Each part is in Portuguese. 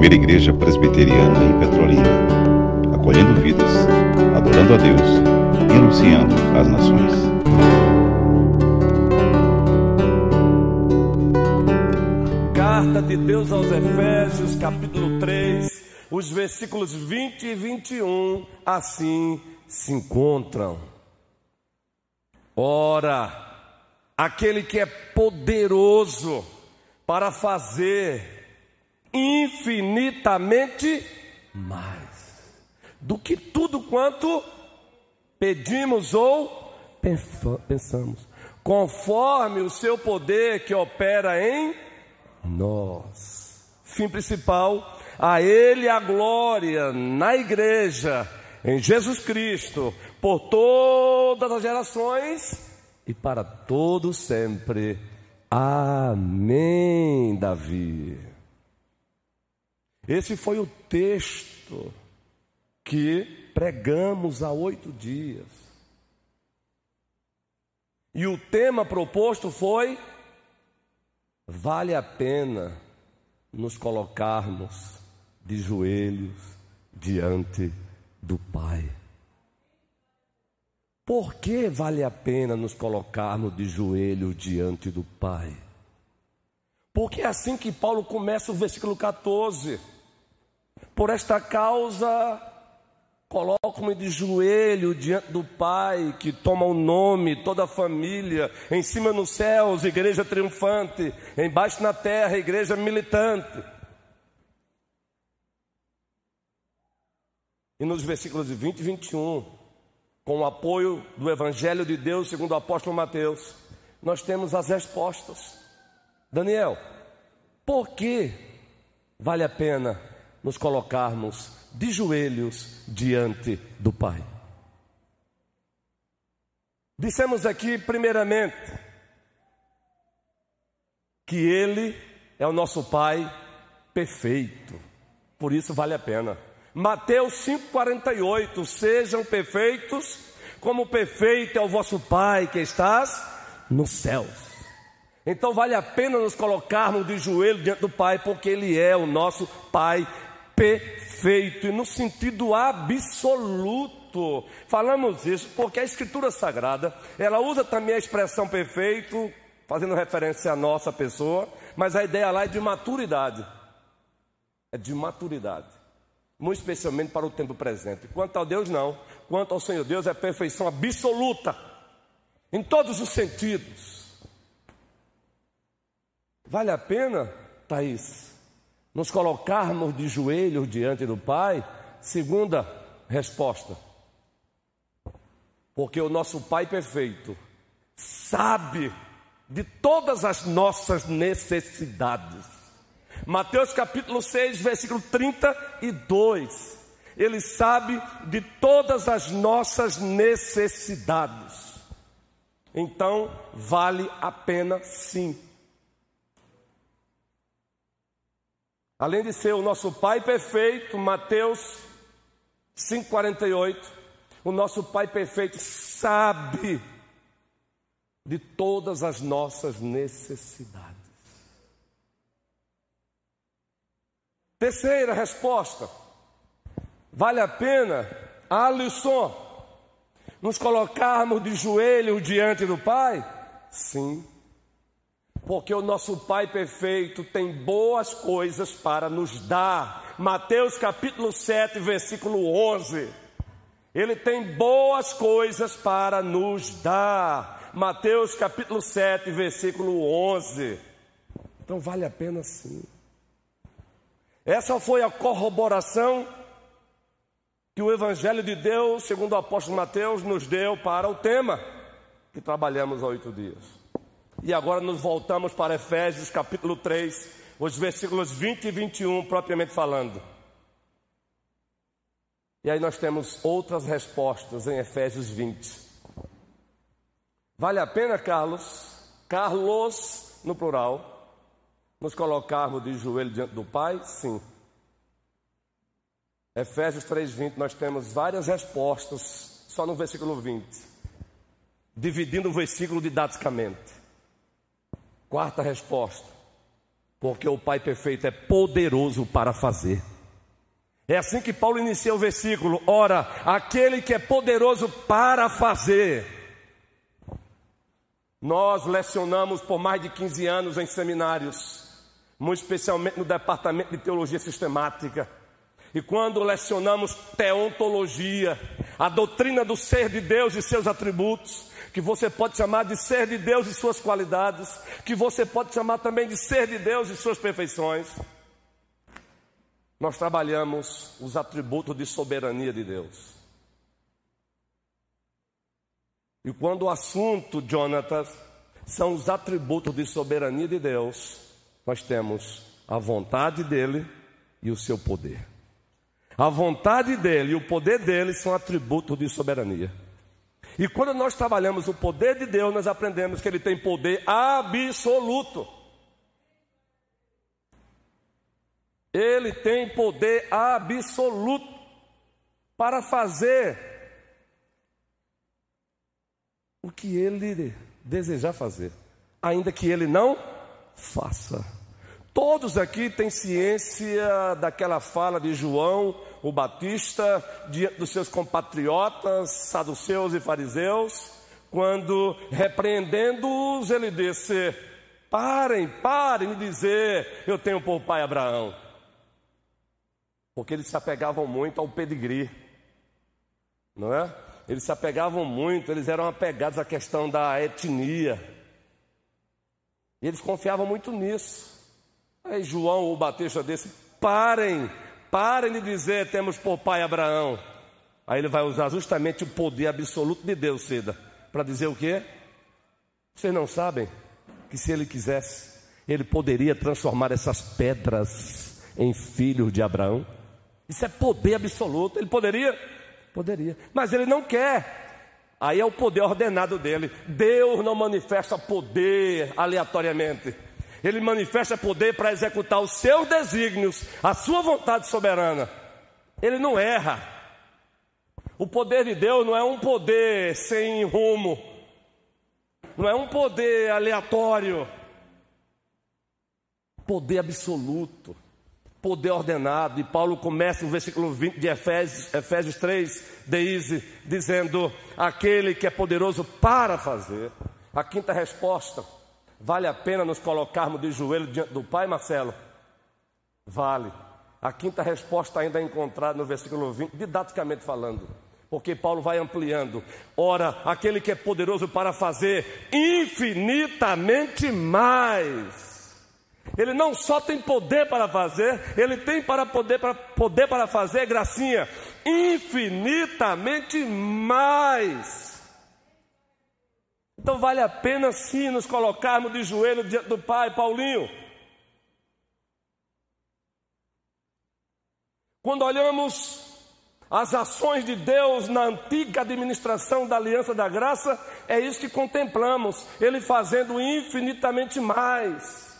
primeira igreja presbiteriana em Petrolina, acolhendo vidas, adorando a Deus e anunciando às nações. Carta de Deus aos Efésios, capítulo 3, os versículos 20 e 21, assim se encontram. Ora, aquele que é poderoso para fazer infinitamente mais do que tudo quanto pedimos ou pensamos, conforme o seu poder que opera em nós. Fim principal, a Ele a glória na igreja, em Jesus Cristo, por todas as gerações e para todos sempre. Amém, Davi. Esse foi o texto que pregamos há oito dias. E o tema proposto foi: vale a pena nos colocarmos de joelhos diante do Pai. Por que vale a pena nos colocarmos de joelhos diante do Pai? Porque é assim que Paulo começa o versículo 14. Por esta causa, coloco-me de joelho diante do Pai, que toma o nome, toda a família, em cima nos céus, igreja triunfante, embaixo na terra, igreja militante. E nos versículos 20 e 21, com o apoio do Evangelho de Deus, segundo o apóstolo Mateus, nós temos as respostas. Daniel, por que vale a pena nos colocarmos de joelhos diante do Pai? Dissemos aqui, primeiramente, que Ele é o nosso Pai perfeito, por isso vale a pena. Mateus 5,48: Sejam perfeitos, como perfeito é o vosso Pai que estás nos céus. Então vale a pena nos colocarmos de joelho diante do Pai, porque Ele é o nosso Pai perfeito e no sentido absoluto. Falamos isso porque a Escritura Sagrada ela usa também a expressão perfeito, fazendo referência à nossa pessoa, mas a ideia lá é de maturidade. É de maturidade. Muito especialmente para o tempo presente. Quanto ao Deus, não. Quanto ao Senhor Deus, é perfeição absoluta. Em todos os sentidos. Vale a pena, Thaís, nos colocarmos de joelhos diante do Pai? Segunda resposta. Porque o nosso Pai perfeito sabe de todas as nossas necessidades. Mateus capítulo 6, versículo 32. Ele sabe de todas as nossas necessidades. Então, vale a pena sim Além de ser o nosso Pai perfeito, Mateus 5,48, o nosso Pai perfeito sabe de todas as nossas necessidades. Terceira resposta: vale a pena, Alisson, nos colocarmos de joelho diante do Pai? Sim porque o nosso Pai perfeito tem boas coisas para nos dar. Mateus capítulo 7, versículo 11. Ele tem boas coisas para nos dar. Mateus capítulo 7, versículo 11. Então vale a pena sim. Essa foi a corroboração que o Evangelho de Deus, segundo o apóstolo Mateus, nos deu para o tema que trabalhamos há oito dias. E agora nos voltamos para Efésios capítulo 3, os versículos 20 e 21, propriamente falando. E aí nós temos outras respostas em Efésios 20. Vale a pena, Carlos, Carlos no plural, nos colocarmos de joelho diante do Pai? Sim. Efésios 3:20 nós temos várias respostas só no versículo 20, dividindo o versículo didaticamente. Quarta resposta: Porque o Pai perfeito é poderoso para fazer. É assim que Paulo inicia o versículo: ora, aquele que é poderoso para fazer. Nós lecionamos por mais de 15 anos em seminários, muito especialmente no departamento de teologia sistemática. E quando lecionamos teontologia, a doutrina do ser de Deus e seus atributos, que você pode chamar de ser de Deus e suas qualidades, que você pode chamar também de ser de Deus e suas perfeições, nós trabalhamos os atributos de soberania de Deus. E quando o assunto, Jonatas, são os atributos de soberania de Deus, nós temos a vontade dele e o seu poder. A vontade dele e o poder dele são atributos de soberania. E quando nós trabalhamos o poder de Deus, nós aprendemos que ele tem poder absoluto. Ele tem poder absoluto para fazer o que ele desejar fazer, ainda que ele não faça. Todos aqui têm ciência daquela fala de João, o Batista, dos seus compatriotas, saduceus e fariseus, quando repreendendo-os, ele disse: Parem, parem de dizer, eu tenho por pai Abraão. Porque eles se apegavam muito ao pedigree, não é? Eles se apegavam muito, eles eram apegados à questão da etnia. E eles confiavam muito nisso. Aí João, o Batista, disse: parem, parem de dizer temos por pai Abraão. Aí ele vai usar justamente o poder absoluto de Deus, Seda, para dizer o quê? Vocês não sabem que se ele quisesse, ele poderia transformar essas pedras em filhos de Abraão? Isso é poder absoluto. Ele poderia? Poderia. Mas ele não quer. Aí é o poder ordenado dele. Deus não manifesta poder aleatoriamente. Ele manifesta poder para executar os seus desígnios, a sua vontade soberana. Ele não erra. O poder de Deus não é um poder sem rumo, não é um poder aleatório, poder absoluto, poder ordenado. E Paulo começa no versículo 20 de Efésios, Efésios 3, Deise, dizendo: aquele que é poderoso para fazer. A quinta resposta Vale a pena nos colocarmos de joelho diante do Pai, Marcelo? Vale. A quinta resposta ainda é encontrada no versículo 20, didaticamente falando. Porque Paulo vai ampliando. Ora, aquele que é poderoso para fazer infinitamente mais. Ele não só tem poder para fazer, ele tem para poder para poder para fazer gracinha infinitamente mais então vale a pena sim nos colocarmos de joelho diante do Pai, Paulinho. Quando olhamos as ações de Deus na antiga administração da aliança da graça, é isso que contemplamos, Ele fazendo infinitamente mais.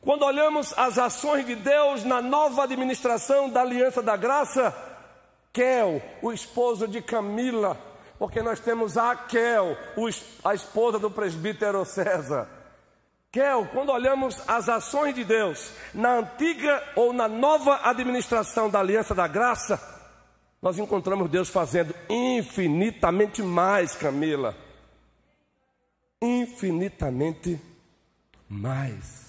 Quando olhamos as ações de Deus na nova administração da aliança da graça, Kel, o esposo de Camila, porque nós temos a Kel, a esposa do presbítero César. Kel, quando olhamos as ações de Deus na antiga ou na nova administração da aliança da graça, nós encontramos Deus fazendo infinitamente mais, Camila. Infinitamente mais.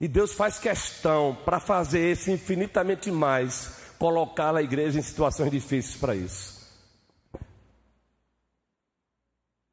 E Deus faz questão para fazer esse infinitamente mais, colocar a igreja em situações difíceis para isso.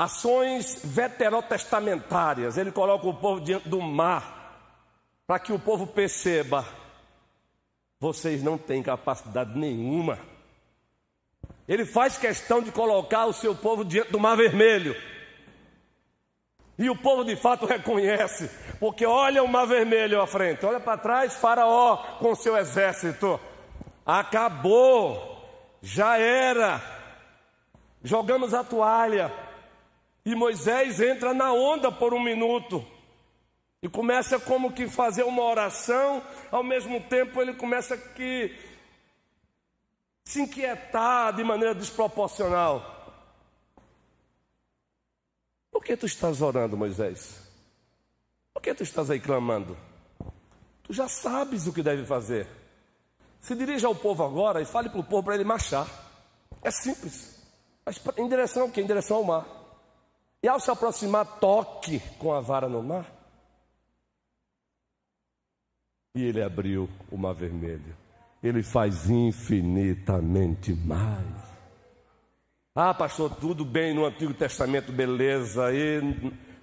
Ações veterotestamentárias. Ele coloca o povo diante do mar, para que o povo perceba: vocês não têm capacidade nenhuma. Ele faz questão de colocar o seu povo diante do mar vermelho. E o povo de fato reconhece, porque olha o mar vermelho à frente, olha para trás, Faraó com seu exército. Acabou, já era. Jogamos a toalha. E Moisés entra na onda por um minuto. E começa como que fazer uma oração, ao mesmo tempo ele começa que se inquietar de maneira desproporcional. Por que tu estás orando, Moisés? Por que tu estás aí clamando? Tu já sabes o que deve fazer. Se dirija ao povo agora e fale para o povo para ele marchar. É simples. Mas em direção ao quê? Em direção ao mar. E ao se aproximar, toque com a vara no mar. E ele abriu o mar vermelho. Ele faz infinitamente mais. Ah, pastor, tudo bem no Antigo Testamento, beleza. E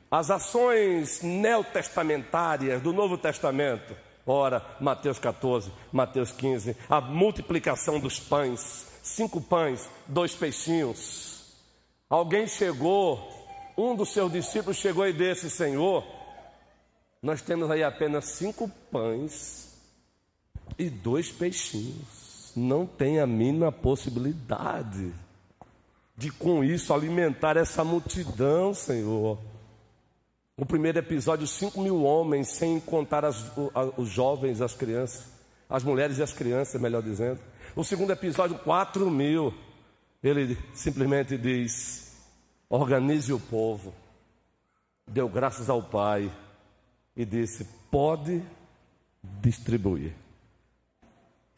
as ações neotestamentárias do Novo Testamento. Ora, Mateus 14, Mateus 15, a multiplicação dos pães, cinco pães, dois peixinhos. Alguém chegou, um dos seus discípulos chegou e disse: Senhor, nós temos aí apenas cinco pães e dois peixinhos. Não tem a mínima possibilidade de com isso alimentar essa multidão, Senhor. O primeiro episódio, 5 mil homens, sem contar as, os jovens, as crianças, as mulheres e as crianças, melhor dizendo. O segundo episódio, 4 mil. Ele simplesmente diz: organize o povo. Deu graças ao Pai e disse: pode distribuir.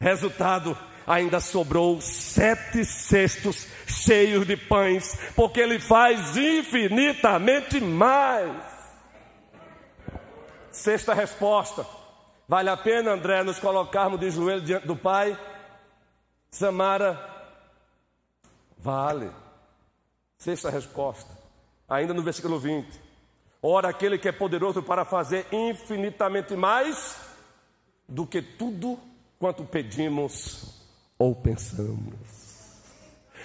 Resultado: ainda sobrou sete cestos cheios de pães, porque Ele faz infinitamente mais. Sexta resposta: vale a pena, André, nos colocarmos de joelho diante do Pai? Samara, vale. Sexta resposta, ainda no versículo 20. Ora, aquele que é poderoso para fazer infinitamente mais do que tudo quanto pedimos ou pensamos.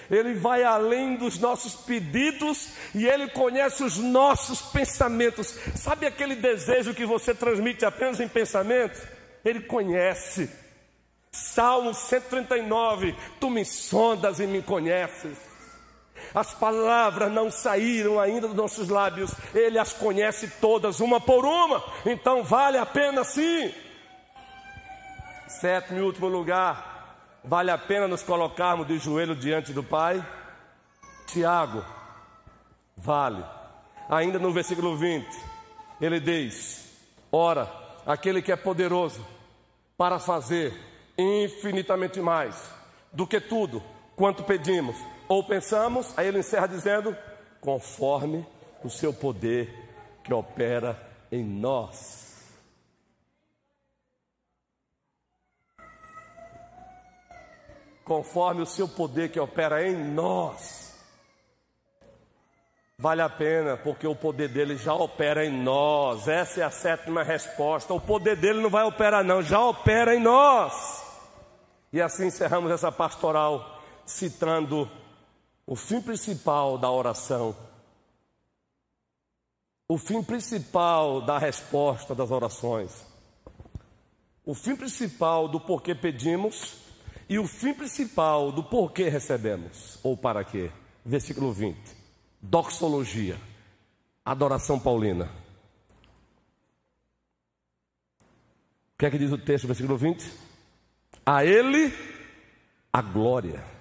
Ele vai além dos nossos pedidos e ele conhece os nossos pensamentos. Sabe aquele desejo que você transmite apenas em pensamentos? Ele conhece. Salmo 139: Tu me sondas e me conheces. As palavras não saíram ainda dos nossos lábios, Ele as conhece todas, uma por uma, então vale a pena sim. Sétimo e último lugar, vale a pena nos colocarmos de joelho diante do Pai? Tiago, vale. Ainda no versículo 20, ele diz: Ora, aquele que é poderoso para fazer infinitamente mais do que tudo quanto pedimos ou pensamos, aí ele encerra dizendo: conforme o seu poder que opera em nós. Conforme o seu poder que opera em nós. Vale a pena, porque o poder dele já opera em nós. Essa é a sétima resposta. O poder dele não vai operar, não, já opera em nós. E assim encerramos essa pastoral citando o fim principal da oração, o fim principal da resposta das orações, o fim principal do porquê pedimos e o fim principal do porquê recebemos, ou para quê. Versículo 20, doxologia, adoração paulina. O que é que diz o texto, versículo 20? A Ele a glória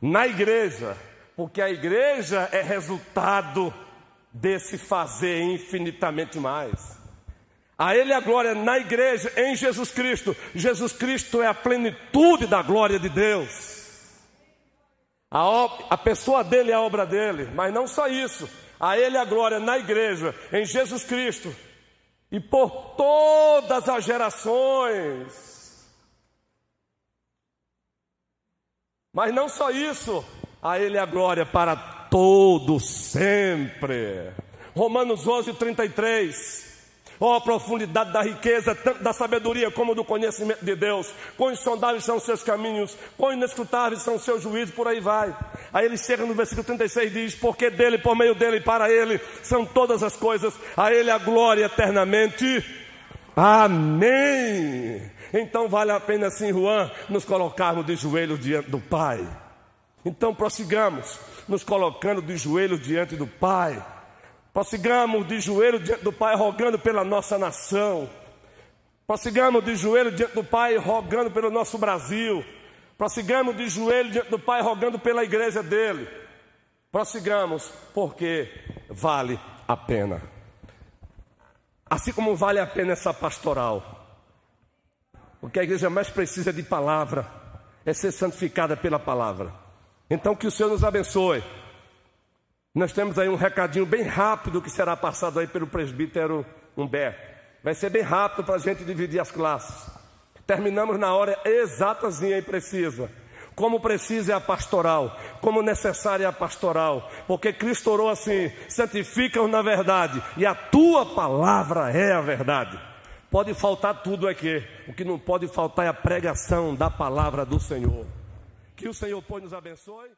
na igreja, porque a igreja é resultado desse fazer infinitamente mais. A Ele a glória na igreja, em Jesus Cristo. Jesus Cristo é a plenitude da glória de Deus. A, a pessoa dele é a obra dele, mas não só isso. A Ele a glória na igreja, em Jesus Cristo e por todas as gerações. Mas não só isso, a Ele a glória para todo sempre. Romanos 11, 33. Ó oh, profundidade da riqueza, tanto da sabedoria como do conhecimento de Deus. Quão insondáveis são os seus caminhos, quão inescrutáveis são os seus juízos, por aí vai. Aí ele chega no versículo 36 e diz: Porque dele, por meio dele e para ele são todas as coisas, a ele a glória eternamente. Amém. Então vale a pena sim, Juan, nos colocarmos de joelhos diante do Pai. Então prossigamos, nos colocando de joelhos diante do Pai. Prossigamos de joelhos diante do Pai, rogando pela nossa nação. Prossigamos de joelhos diante do Pai, rogando pelo nosso Brasil. Prossigamos de joelhos diante do Pai, rogando pela igreja dele. Prossigamos, porque vale a pena. Assim como vale a pena essa pastoral. O que a igreja mais precisa de palavra é ser santificada pela palavra. Então que o Senhor nos abençoe. Nós temos aí um recadinho bem rápido que será passado aí pelo presbítero Humberto. Vai ser bem rápido para a gente dividir as classes. Terminamos na hora exatazinha e precisa. Como precisa é a pastoral, como necessária é a pastoral, porque Cristo orou assim: santifica-os na verdade, e a tua palavra é a verdade. Pode faltar tudo aqui, o que não pode faltar é a pregação da palavra do Senhor. Que o Senhor, pois, nos abençoe.